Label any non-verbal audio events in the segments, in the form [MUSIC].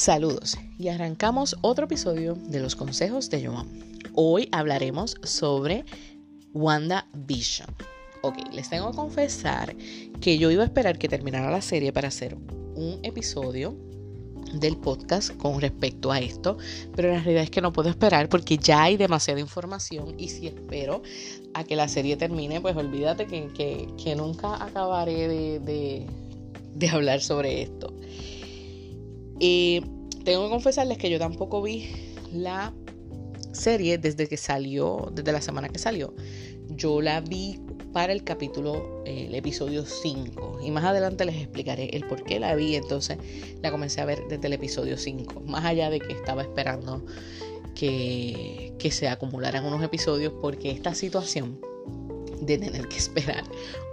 Saludos y arrancamos otro episodio de los consejos de Joan. Hoy hablaremos sobre WandaVision. Ok, les tengo que confesar que yo iba a esperar que terminara la serie para hacer un episodio del podcast con respecto a esto, pero la realidad es que no puedo esperar porque ya hay demasiada información y si espero a que la serie termine, pues olvídate que, nunca acabaré de, de hablar sobre esto. Y tengo que confesarles que yo tampoco vi la serie desde que salió, desde la semana que salió. Yo la vi para el capítulo, el episodio 5. Y más adelante les explicaré el por qué la vi. Entonces la comencé a ver desde el episodio 5. Más allá de que estaba esperando que, que se acumularan unos episodios porque esta situación de tener que esperar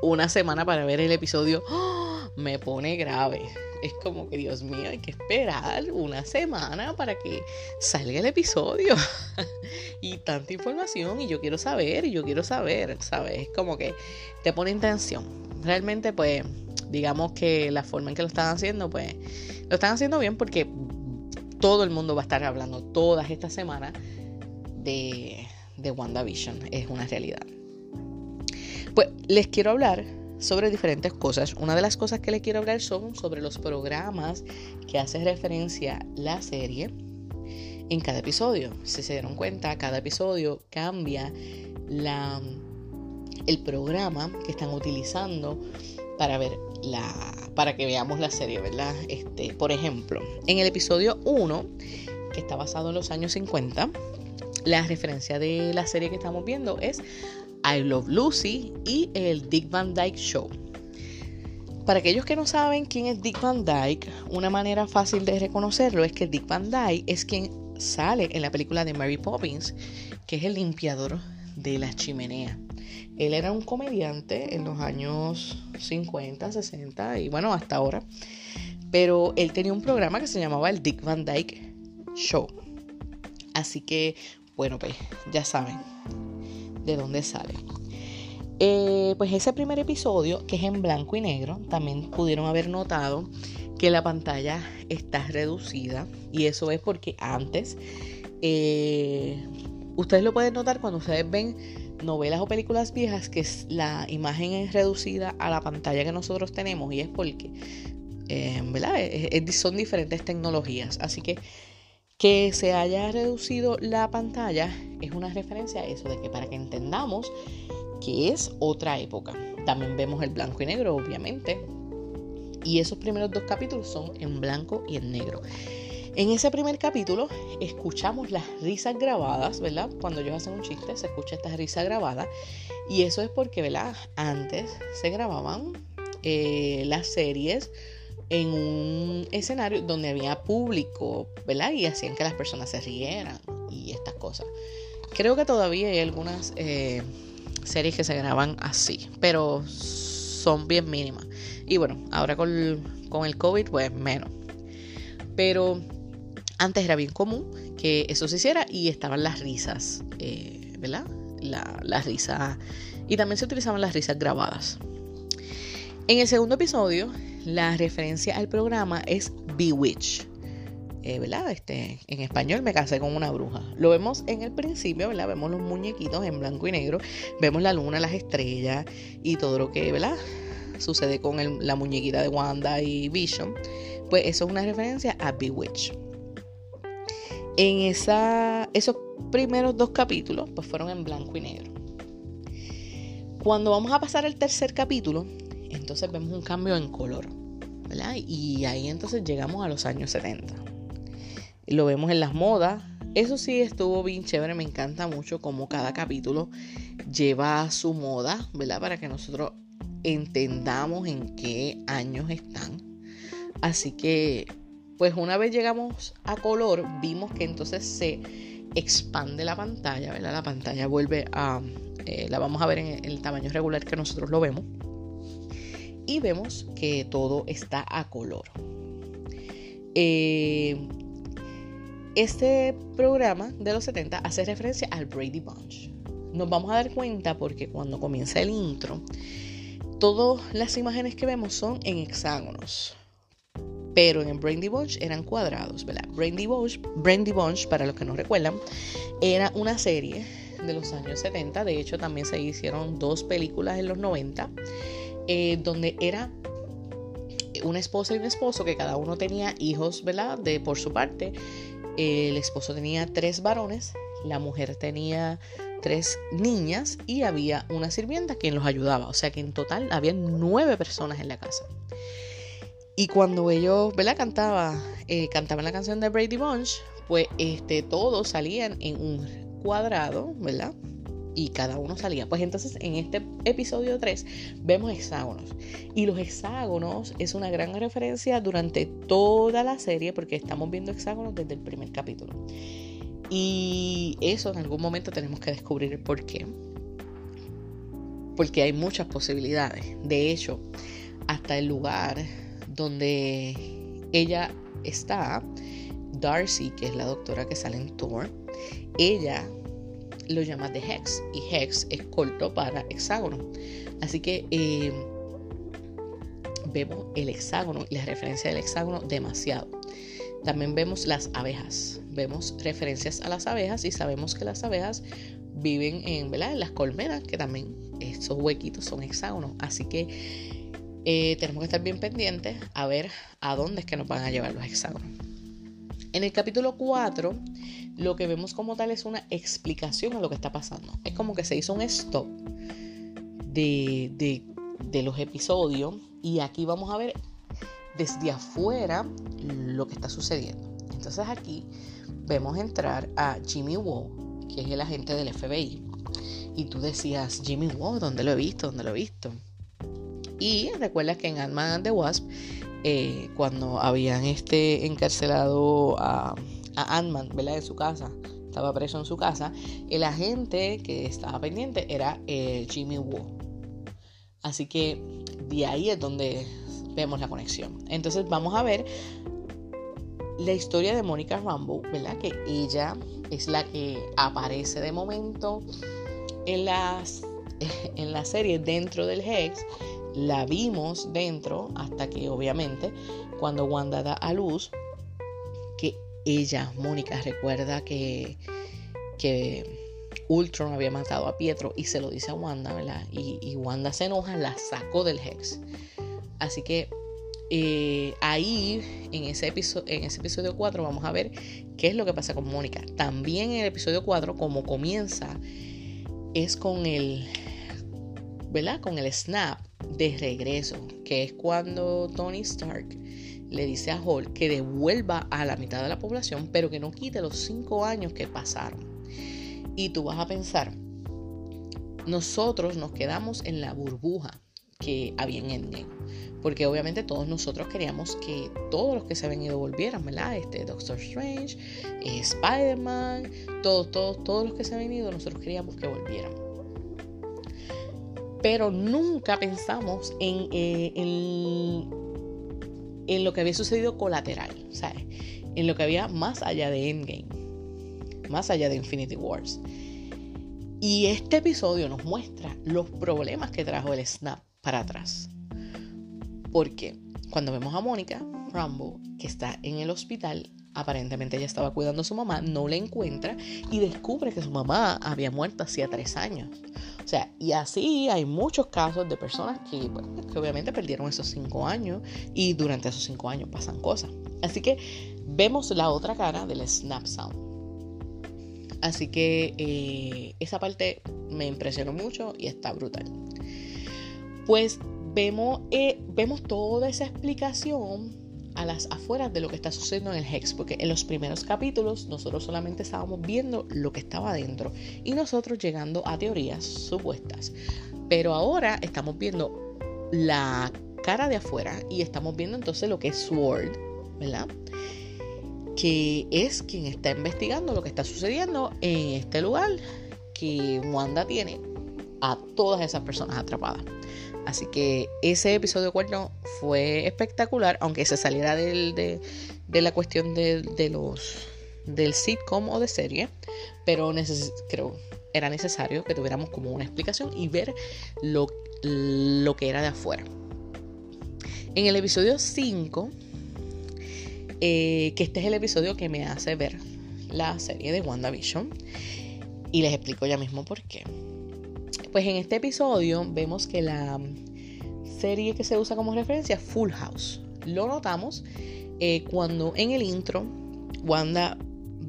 una semana para ver el episodio ¡oh! Me pone grave es como que, Dios mío, hay que esperar una semana para que salga el episodio. [LAUGHS] y tanta información, y yo quiero saber, y yo quiero saber, ¿sabes? Es como que te pone en tensión. Realmente, pues, digamos que la forma en que lo están haciendo, pues, lo están haciendo bien porque todo el mundo va a estar hablando todas estas semanas de, de WandaVision. Es una realidad. Pues les quiero hablar sobre diferentes cosas. Una de las cosas que le quiero hablar son sobre los programas que hace referencia la serie en cada episodio. Si se dieron cuenta, cada episodio cambia el programa que están utilizando para ver la para que veamos la serie, ¿verdad? Este, por ejemplo, en el episodio 1, que está basado en los años 50, la referencia de la serie que estamos viendo es I Love Lucy y el Dick Van Dyke Show. Para aquellos que no saben quién es Dick Van Dyke, una manera fácil de reconocerlo es que Dick Van Dyke es quien sale en la película de Mary Poppins, que es el limpiador de la chimenea. Él era un comediante en los años 50, 60 y bueno, hasta ahora. Pero él tenía un programa que se llamaba el Dick Van Dyke Show. Así que, bueno, pues ya saben, de dónde sale. Eh, pues ese primer episodio, que es en blanco y negro, también pudieron haber notado que la pantalla está reducida y eso es porque antes, eh, ustedes lo pueden notar cuando ustedes ven novelas o películas viejas que la imagen es reducida a la pantalla que nosotros tenemos y es porque, eh, son diferentes tecnologías. Así que que se haya reducido la pantalla es una referencia a eso, de que para que entendamos que es otra época. También vemos el blanco y negro, obviamente. Y esos primeros dos capítulos son en blanco y en negro. En ese primer capítulo escuchamos las risas grabadas, ¿verdad? Cuando ellos hacen un chiste, se escucha esta risa grabada. Y eso es porque, ¿verdad? Antes se grababan eh, las series en un escenario donde había público, ¿verdad? Y hacían que las personas se rieran y estas cosas. Creo que todavía hay algunas eh, series que se graban así, pero son bien mínimas. Y bueno, ahora con, el COVID, pues menos. Pero antes era bien común que eso se hiciera y estaban las risas, eh, ¿verdad? La, las risas. Y también se utilizaban las risas grabadas. En el segundo episodio la referencia al programa es Bewitch. Eh, ¿verdad? Este, en español me casé con una bruja. Lo vemos en el principio, ¿verdad? Vemos los muñequitos en blanco y negro, vemos la luna, las estrellas y todo lo que, ¿verdad? Sucede con la muñequita de Wanda y Vision. Pues eso es una referencia a Bewitch. En esos primeros dos capítulos, pues fueron en blanco y negro. Cuando vamos a pasar al tercer capítulo, entonces vemos un cambio en color. ¿verdad? Y ahí entonces llegamos a los años 70. Lo vemos en las modas. Eso sí estuvo bien chévere, me encanta mucho cómo cada capítulo lleva su moda, ¿verdad? Para que nosotros entendamos en qué años están. Así que, pues una vez llegamos a color, vimos que entonces se expande la pantalla, ¿verdad? La pantalla vuelve a, eh, la vamos a ver en el tamaño regular que nosotros lo vemos y vemos que todo está a color. Eh, este programa de los 70 hace referencia al Brady Bunch. Nos vamos a dar cuenta porque cuando comienza el intro, todas las imágenes que vemos son en hexágonos. pero en Brandy Bunch eran cuadrados, ¿verdad? Brandy Bunch, Bunch, para los que no recuerdan, era una serie de los años 70, de hecho también se hicieron dos películas en los 90, eh, donde era una esposa y un esposo que cada uno tenía hijos, ¿verdad? De por su parte. El esposo tenía tres varones, la mujer tenía tres niñas y había una sirvienta quien los ayudaba. O sea que en total había nueve personas en la casa. Y cuando ellos, ¿verdad? Cantaba, eh, cantaban la canción de Brady Bunch, pues este, todos salían en un cuadrado, ¿verdad? Y cada uno salía. Pues entonces en este episodio 3 vemos hexágonos. Y los hexágonos es una gran referencia durante toda la serie porque estamos viendo hexágonos desde el primer capítulo. Y eso en algún momento tenemos que descubrir el por qué. Porque hay muchas posibilidades. De hecho, hasta el lugar donde ella está, Darcy, que es la doctora que sale en Thor, ella lo llama de hex y hex es corto para hexágono. Así que eh, vemos el hexágono y la referencia del hexágono demasiado. También vemos las abejas, vemos referencias a las abejas y sabemos que las abejas viven en, en las colmenas, que también esos huequitos son hexágonos. Así que eh, tenemos que estar bien pendientes a ver a dónde es que nos van a llevar los hexágonos. En el capítulo 4 lo que vemos como tal es una explicación a lo que está pasando. Es como que se hizo un stop de, los episodios y aquí vamos a ver desde afuera lo que está sucediendo. Entonces aquí vemos entrar a Jimmy Woo, que es el agente del FBI. Y tú decías, Jimmy Woo, ¿dónde lo he visto? ¿Dónde lo he visto? Y recuerdas que en Ant-Man and the Wasp, eh, cuando habían este encarcelado a a Ant-Man, ¿verdad? En su casa. Estaba preso en su casa. El agente que estaba pendiente era eh, Jimmy Woo. Así que de ahí es donde vemos la conexión. Entonces vamos a ver la historia de Mónica Rambo, ¿verdad? Que ella es la que aparece de momento en, las, [LAUGHS] en la serie dentro del Hex. La vimos dentro hasta que obviamente cuando Wanda da a luz, ella, Mónica, recuerda que, que Ultron había matado a Pietro y se lo dice a Wanda, ¿verdad? Y, Wanda se enoja, la sacó del Hex. Así que eh, ahí, en ese, episodio, en ese episodio 4, vamos a ver qué es lo que pasa con Mónica. También en el episodio 4, como comienza, es con el, ¿verdad? Con el snap de regreso, que es cuando Tony Stark le dice a Hall que devuelva a la mitad de la población, pero que no quite los cinco años que pasaron. Y tú vas a pensar, nosotros nos quedamos en la burbuja que había en Endgame. Porque obviamente todos nosotros queríamos que todos los que se habían ido volvieran, ¿verdad? Este Doctor Strange, eh, Spider-Man, todos, todos, todos los que se habían ido, nosotros queríamos que volvieran. Pero nunca pensamos en, eh, en en lo que había sucedido colateral, ¿sabes? En lo que había más allá de Endgame, más allá de Infinity Wars. Y este episodio nos muestra los problemas que trajo el snap para atrás. Porque cuando vemos a Mónica Rambo, que está en el hospital, aparentemente ella estaba cuidando a su mamá, no la encuentra y descubre que su mamá había muerto hacía tres años. O sea, y así hay muchos casos de personas que, que obviamente perdieron esos cinco años y durante esos cinco años pasan cosas. Así que vemos la otra cara del Snap Sound. Así que eh, esa parte me impresionó mucho y está brutal. Pues vemos, eh, vemos toda esa explicación a las afueras de lo que está sucediendo en el Hex, porque en los primeros capítulos nosotros solamente estábamos viendo lo que estaba adentro y nosotros llegando a teorías supuestas. Pero ahora estamos viendo la cara de afuera y estamos viendo entonces lo que es Sword, ¿verdad? Que es quien está investigando lo que está sucediendo en este lugar que Wanda tiene a todas esas personas atrapadas. Así que ese episodio 4 fue espectacular, aunque se saliera de, la cuestión de, los del sitcom o de serie, pero creo era necesario que tuviéramos como una explicación y ver lo, lo que era de afuera. En el episodio 5 eh, que este es el episodio que me hace ver la serie de WandaVision. Y les explico ya mismo por qué. Pues en este episodio vemos que la serie que se usa como referencia Full House. Lo notamos eh, cuando en el intro Wanda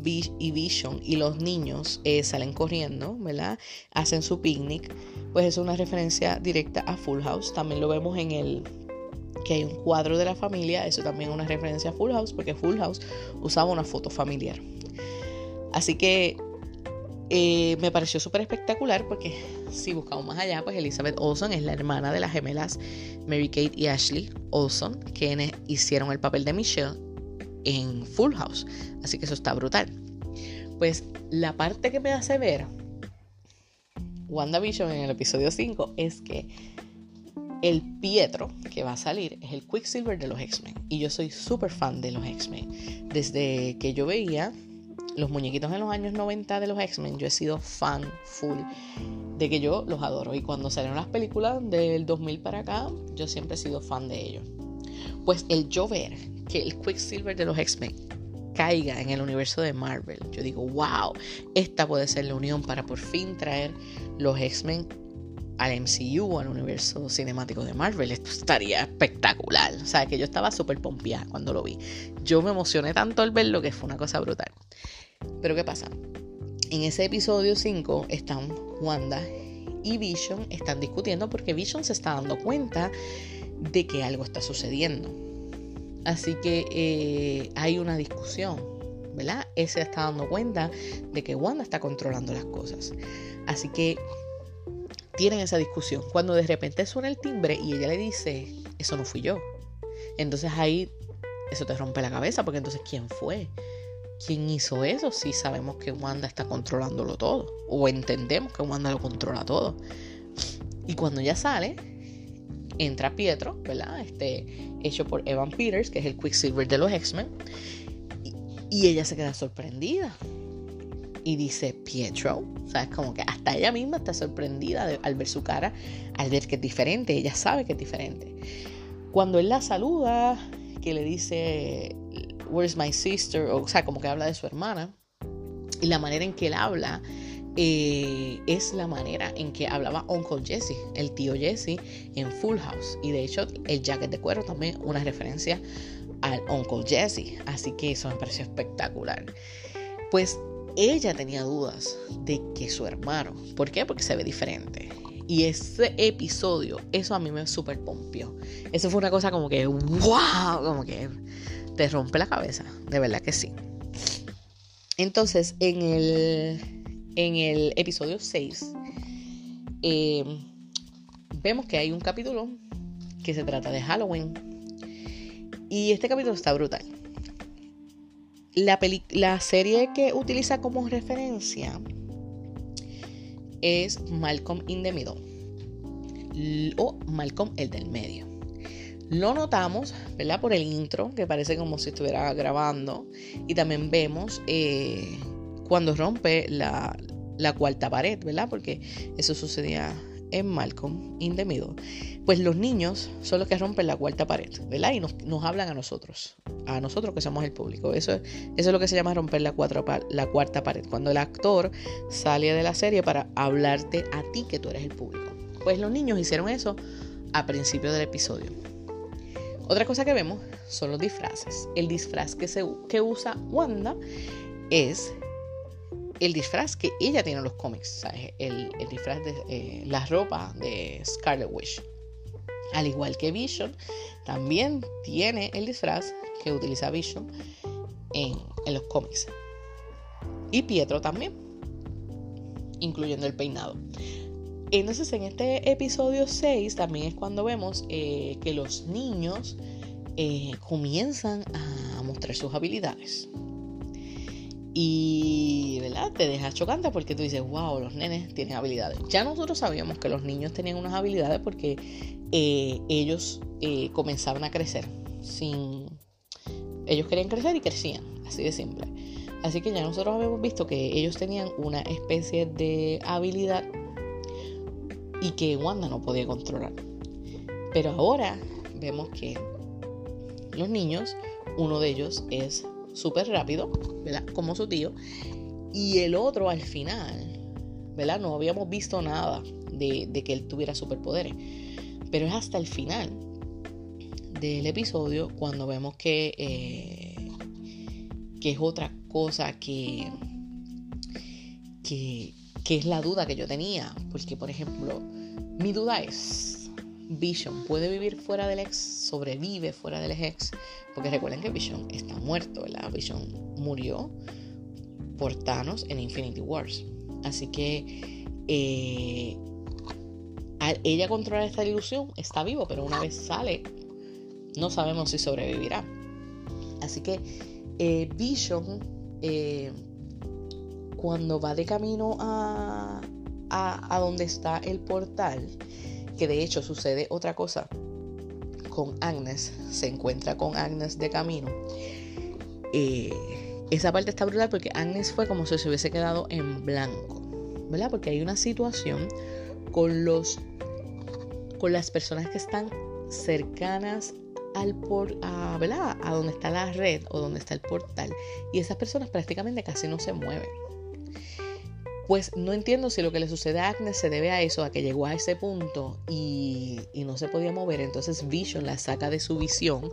y Vision y los niños eh, salen corriendo, ¿verdad? Hacen su picnic. Pues es una referencia directa a Full House. También lo vemos en el que hay un cuadro de la familia. Eso también es una referencia a Full House porque Full House usaba una foto familiar. Así que eh, me pareció súper espectacular porque si buscamos más allá, pues Elizabeth Olsen es la hermana de las gemelas Mary Kate y Ashley Olsen, quienes hicieron el papel de Michelle en Full House. Así que eso está brutal. Pues la parte que me hace ver WandaVision en el episodio 5 es que el Pietro que va a salir es el Quicksilver de los X-Men. Y yo soy súper fan de los X-Men. Desde que yo veía los muñequitos en los años 90 de los X-Men, yo he sido fan full de que yo los adoro. Y cuando salieron las películas del 2000 para acá, yo siempre he sido fan de ellos. Pues el yo ver que el Quicksilver de los X-Men caiga en el universo de Marvel, yo digo, wow, esta puede ser la unión para por fin traer los X-Men al MCU, al universo cinemático de Marvel. Esto estaría espectacular. O sea, que yo estaba súper pompeada cuando lo vi. Yo me emocioné tanto al verlo que fue una cosa brutal. Pero ¿qué pasa? En ese episodio 5 están Wanda y Vision están discutiendo porque Vision se está dando cuenta de que algo está sucediendo. Así que eh, hay una discusión, ¿verdad? Él se está dando cuenta de que Wanda está controlando las cosas. Así que tienen esa discusión. Cuando de repente suena el timbre y ella le dice, eso no fui yo. Entonces ahí eso te rompe la cabeza porque entonces ¿quién fue? Quién hizo eso si sabemos que Wanda está controlándolo todo o entendemos que Wanda lo controla todo. Y cuando ya sale, entra Pietro, ¿verdad? Este, hecho por Evan Peters, que es el Quicksilver de los X-Men. Y, ella se queda sorprendida. Y dice, Pietro, ¿sabes? Como que hasta ella misma está sorprendida al ver su cara, al ver que es diferente. Ella sabe que es diferente. Cuando él la saluda, que le dice, Where's my sister? O, sea, como que habla de su hermana. Y la manera en que él habla eh, es la manera en que hablaba Uncle Jesse, el tío Jesse, en Full House. Y de hecho, el jacket de cuero también una referencia al Uncle Jesse. Así que eso me pareció espectacular. Pues ella tenía dudas de que su hermano, ¿por qué? Porque se ve diferente. Y ese episodio, eso a mí me super pompió. Eso fue una cosa como que, wow, como que te rompe la cabeza, de verdad que sí. Entonces, en el, en el episodio 6, eh, vemos que hay un capítulo que se trata de Halloween. Y este capítulo está brutal. La, la serie que utiliza como referencia es Malcolm in the Middle o Malcolm el del medio. Lo notamos, ¿verdad? Por el intro, que parece como si estuviera grabando. Y también vemos eh, cuando rompe la, cuarta pared, ¿verdad? Porque eso sucedía en Malcolm in the Middle. Pues los niños son los que rompen la cuarta pared, ¿verdad? Y nos, hablan a nosotros, a nosotros que somos el público. Eso, eso es lo que se llama romper la, la cuarta pared. Cuando el actor sale de la serie para hablarte a ti que tú eres el público. Pues los niños hicieron eso a principio del episodio. Otra cosa que vemos son los disfraces. El disfraz que, usa Wanda es el disfraz que ella tiene en los cómics, El, disfraz de eh, la ropa de Scarlet Witch. Al igual que Vision, también tiene el disfraz que utiliza Vision en los cómics. Y Pietro también, incluyendo el peinado. Entonces en este episodio 6 también es cuando vemos eh, que los niños eh, comienzan a mostrar sus habilidades. Y, ¿verdad? Te deja chocante porque tú dices, wow, los nenes tienen habilidades. Ya nosotros sabíamos que los niños tenían unas habilidades porque eh, ellos comenzaban a crecer. Sin... Ellos querían crecer y crecían, así de simple. Así que ya nosotros habíamos visto que ellos tenían una especie de habilidad y que Wanda no podía controlar. Pero ahora vemos que los niños uno de ellos es súper rápido, ¿verdad? Como su tío. Y el otro al final, ¿verdad? No habíamos visto nada de, que él tuviera superpoderes. Pero es hasta el final del episodio cuando vemos que, eh, que es otra cosa que, que, que es la duda que yo tenía. Porque, por ejemplo, mi duda es, Vision puede vivir fuera del ex, sobrevive fuera del ex, porque recuerden que Vision está muerto, ¿verdad? Vision murió por Thanos en Infinity Wars. Así que eh, ella controla esta ilusión, está vivo, pero una vez sale, no sabemos si sobrevivirá. Así que eh, Vision, eh, cuando va de camino a, a, donde está el portal, que de hecho sucede otra cosa con Agnes, se encuentra con Agnes de camino. Eh, esa parte está brutal porque Agnes fue como si se hubiese quedado en blanco, ¿verdad? Porque hay una situación con los con las personas que están cercanas al por, a, ¿verdad? a donde está la red o donde está el portal y esas personas prácticamente casi no se mueven. Pues no entiendo si lo que le sucede a Agnes se debe a eso, a que llegó a ese punto y, no se podía mover. Entonces Vision la saca de su visión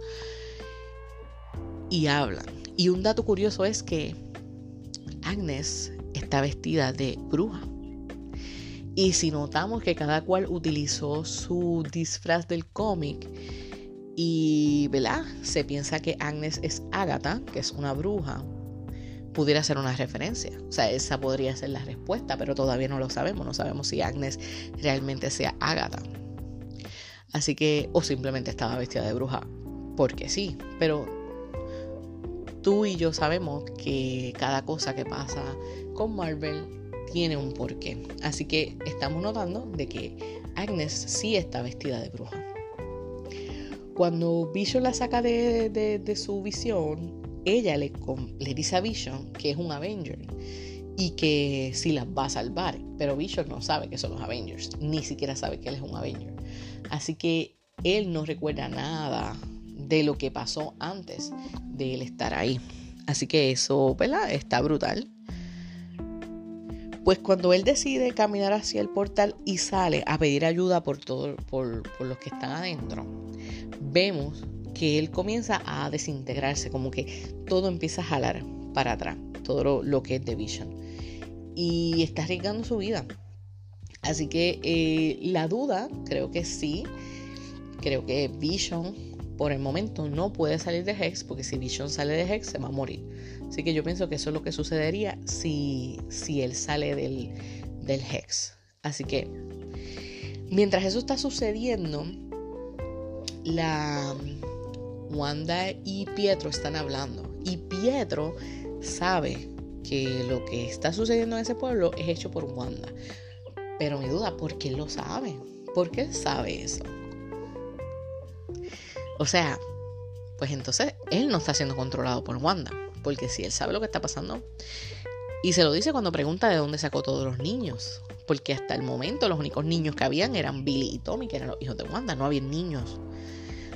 y hablan. Y un dato curioso es que Agnes está vestida de bruja. Y si notamos que cada cual utilizó su disfraz del cómic y, ¿verdad? Se piensa que Agnes es Agatha, que es una bruja pudiera ser una referencia. O sea, esa podría ser la respuesta, pero todavía no lo sabemos. No sabemos si Agnes realmente sea Agatha. Así que, o simplemente estaba vestida de bruja, porque sí. Pero tú y yo sabemos que cada cosa que pasa con Marvel tiene un porqué. Así que estamos notando de que Agnes sí está vestida de bruja. Cuando Vision la saca de, de su visión, ella le, dice a Vision que es un Avenger y que si las va a salvar. Pero Vision no sabe que son los Avengers, ni siquiera sabe que él es un Avenger. Así que él no recuerda nada de lo que pasó antes de él estar ahí. Así que eso, ¿verdad? Está brutal. Pues cuando él decide caminar hacia el portal y sale a pedir ayuda por, todo, por, por los que están adentro, vemos que él comienza a desintegrarse, como que todo empieza a jalar para atrás, todo lo, que es The Vision. Y está arriesgando su vida. Así que eh, la duda, creo que sí, creo que Vision por el momento no puede salir de Hex, porque si Vision sale de Hex se va a morir. Así que yo pienso que eso es lo que sucedería si, si él sale del, del Hex. Así que mientras eso está sucediendo, la, Wanda y Pietro están hablando. Y Pietro sabe que lo que está sucediendo en ese pueblo es hecho por Wanda. Pero mi duda, ¿por qué lo sabe? ¿Por qué sabe eso? O sea, pues entonces él no está siendo controlado por Wanda. Porque si él sabe lo que está pasando. Y se lo dice cuando pregunta de dónde sacó todos los niños. Porque hasta el momento los únicos niños que habían eran Billy y Tommy, que eran los hijos de Wanda. No había niños.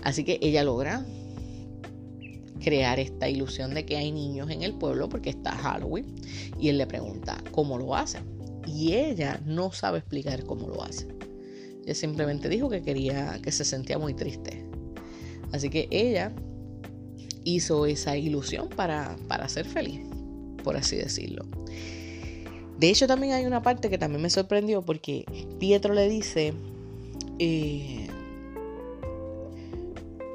Así que ella logra crear esta ilusión de que hay niños en el pueblo porque está Halloween y él le pregunta cómo lo hace y ella no sabe explicar cómo lo hace. Ella simplemente dijo que quería que se sentía muy triste. Así que ella hizo esa ilusión para, para ser feliz, por así decirlo. De hecho, también hay una parte que también me sorprendió porque Pietro le dice, eh,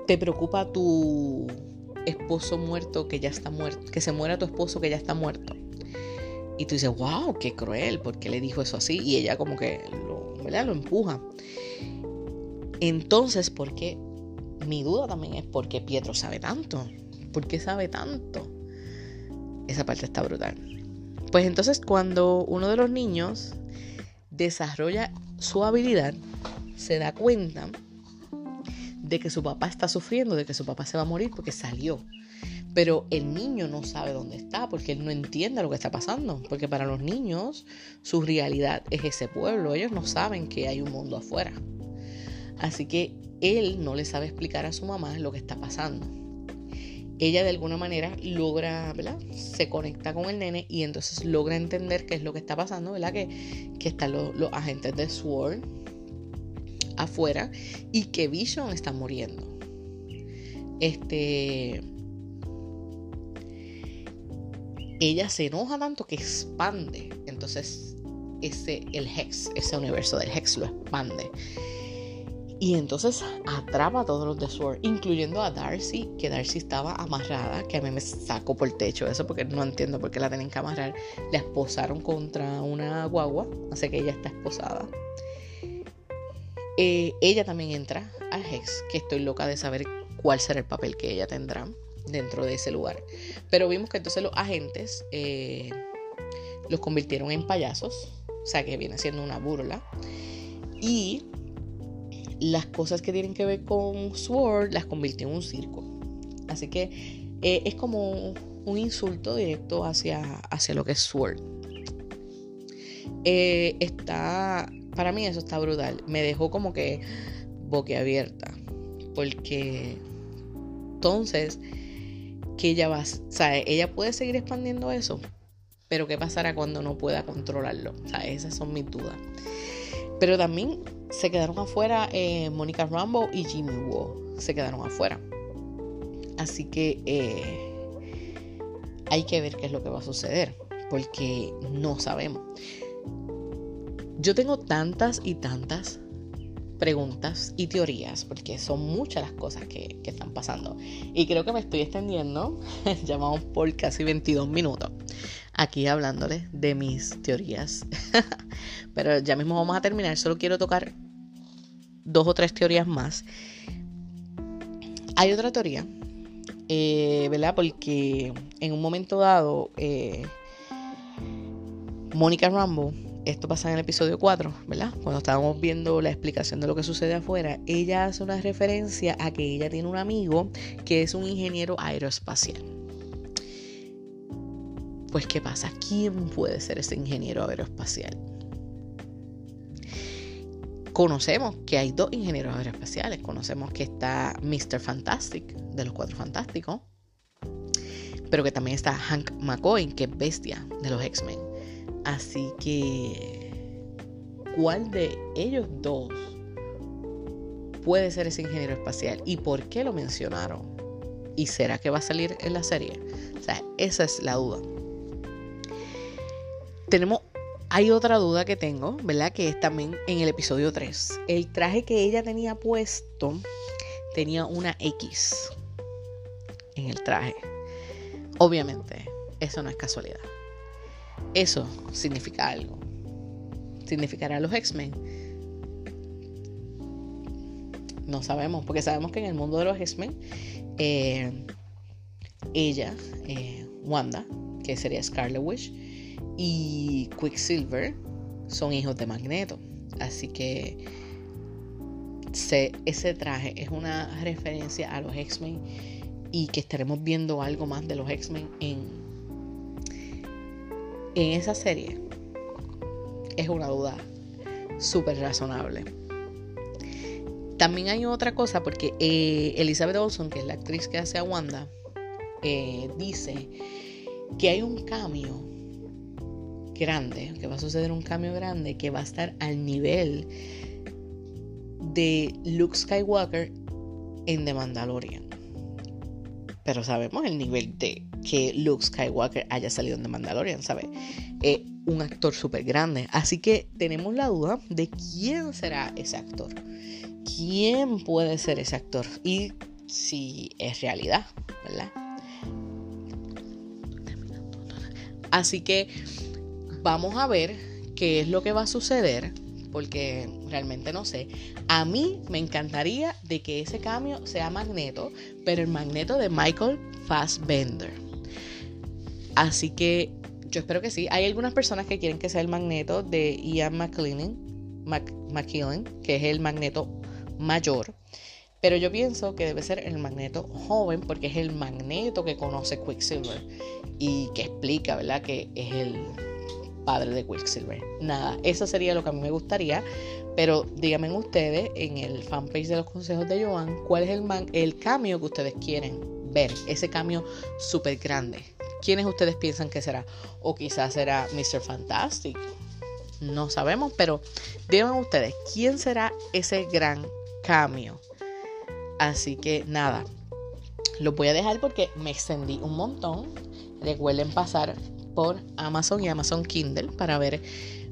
¿te preocupa tu, esposo muerto que ya está muerto, que se muera tu esposo que ya está muerto. Y tú dices, wow, qué cruel, porque le dijo eso así? Y ella como que lo, lo empuja. Entonces, ¿por qué? Mi duda también es por qué Pietro sabe tanto. ¿Por qué sabe tanto? Esa parte está brutal. Pues entonces cuando uno de los niños desarrolla su habilidad, se da cuenta de que su papá está sufriendo, de que su papá se va a morir porque salió. Pero el niño no sabe dónde está porque él no entiende lo que está pasando. Porque para los niños su realidad es ese pueblo. Ellos no saben que hay un mundo afuera. Así que él no le sabe explicar a su mamá lo que está pasando. ella de alguna manera logra, ¿verdad? Se conecta con el nene y entonces logra entender qué es lo que está pasando, ¿verdad? Que, que están los, los agentes de SWORD afuera y que Vision está muriendo. Este. Ella se enoja tanto que expande. Entonces, ese, el Hex, ese universo del Hex lo expande. Y entonces atrapa a todos los de Sword, incluyendo a Darcy, que Darcy estaba amarrada, que a mí me sacó por el techo eso, porque no entiendo por qué la tienen que amarrar. La esposaron contra una guagua, así que ella está esposada. Eh, ella también entra al Hex, que estoy loca de saber cuál será el papel que ella tendrá dentro de ese lugar. Pero vimos que entonces los agentes eh, los convirtieron en payasos, o sea que viene siendo una burla. Y las cosas que tienen que ver con Sword las convirtió en un circo. Así que eh, es como un insulto directo hacia, hacia lo que es Sword. Está, para mí eso está brutal. Me dejó como que boquiabierta. Porque entonces, que ella va, sea, ella puede seguir expandiendo eso, pero ¿qué pasará cuando no pueda controlarlo? Sea, esas son mis dudas. Pero también se quedaron afuera eh, Mónica Rambo y Jimmy Woo. Se quedaron afuera. Así que eh, hay que ver qué es lo que va a suceder. Porque no sabemos. Yo tengo tantas y tantas preguntas y teorías, porque son muchas las cosas que, están pasando. Y creo que me estoy extendiendo, [LAUGHS] ya vamos por casi 22 minutos, aquí hablándoles de mis teorías. [LAUGHS] Pero ya mismo vamos a terminar, solo quiero tocar dos o tres teorías más. Hay otra teoría, eh, ¿verdad? Porque en un momento dado, eh, Mónica Rambo esto pasa en el episodio 4, ¿verdad? Cuando estábamos viendo la explicación de lo que sucede afuera, ella hace una referencia a que ella tiene un amigo que es un ingeniero aeroespacial. Pues, ¿qué pasa? ¿Quién puede ser ese ingeniero aeroespacial? Conocemos que hay dos ingenieros aeroespaciales. Conocemos que está Mr. Fantastic, de los Cuatro Fantásticos, pero que también está Hank McCoy, que es bestia de los X-Men. Así que, ¿cuál de ellos dos puede ser ese ingeniero espacial? ¿Y por qué lo mencionaron? ¿Y será que va a salir en la serie? O sea, esa es la duda. Tenemos, hay otra duda que tengo, ¿verdad? Que es también en el episodio 3. El traje que ella tenía puesto tenía una X en el traje. Obviamente, eso no es casualidad. Eso significa algo. ¿Significará los X-Men? No sabemos, porque sabemos que en el mundo de los X-Men, eh, ella, eh, Wanda, que sería Scarlet Witch, y Quicksilver son hijos de Magneto. Así que ese traje es una referencia a los X-Men y que estaremos viendo algo más de los X-Men en en esa serie es una duda súper razonable. También hay otra cosa porque eh, Elizabeth Olsen, que es la actriz que hace a Wanda, eh, dice que hay un cambio grande, que va a suceder un cambio grande que va a estar al nivel de Luke Skywalker en The Mandalorian. Pero sabemos el nivel de que Luke Skywalker haya salido en The Mandalorian, ¿sabes? Es un actor súper grande. Así que tenemos la duda de quién será ese actor. ¿Quién puede ser ese actor? Y si es realidad, ¿verdad? Así que vamos a ver qué es lo que va a suceder porque realmente no sé. A mí me encantaría de que ese cambio sea Magneto, pero el Magneto de Michael Fassbender. Así que yo espero que sí. Hay algunas personas que quieren que sea el Magneto de Ian McKellen, que es el Magneto mayor. Pero yo pienso que debe ser el magneto joven porque es el magneto que conoce Quicksilver y que explica, ¿verdad? Que es el padre de Quicksilver. Nada, eso sería lo que a mí me gustaría. Pero díganme ustedes en el fanpage de los consejos de Joan cuál es el, man, el cambio que ustedes quieren ver ese cambio súper grande. ¿Quiénes ustedes piensan que será? O quizás será Mr. Fantastic. No sabemos, pero digan ustedes, ¿quién será ese gran cambio? Así que nada, lo voy a dejar porque me extendí un montón. Recuerden pasar por Amazon y Amazon Kindle para ver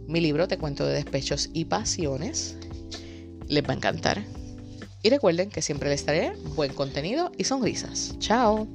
mi libro Te cuento de despechos y pasiones. Les va a encantar. Y recuerden que siempre les traeré buen contenido y sonrisas. Chao.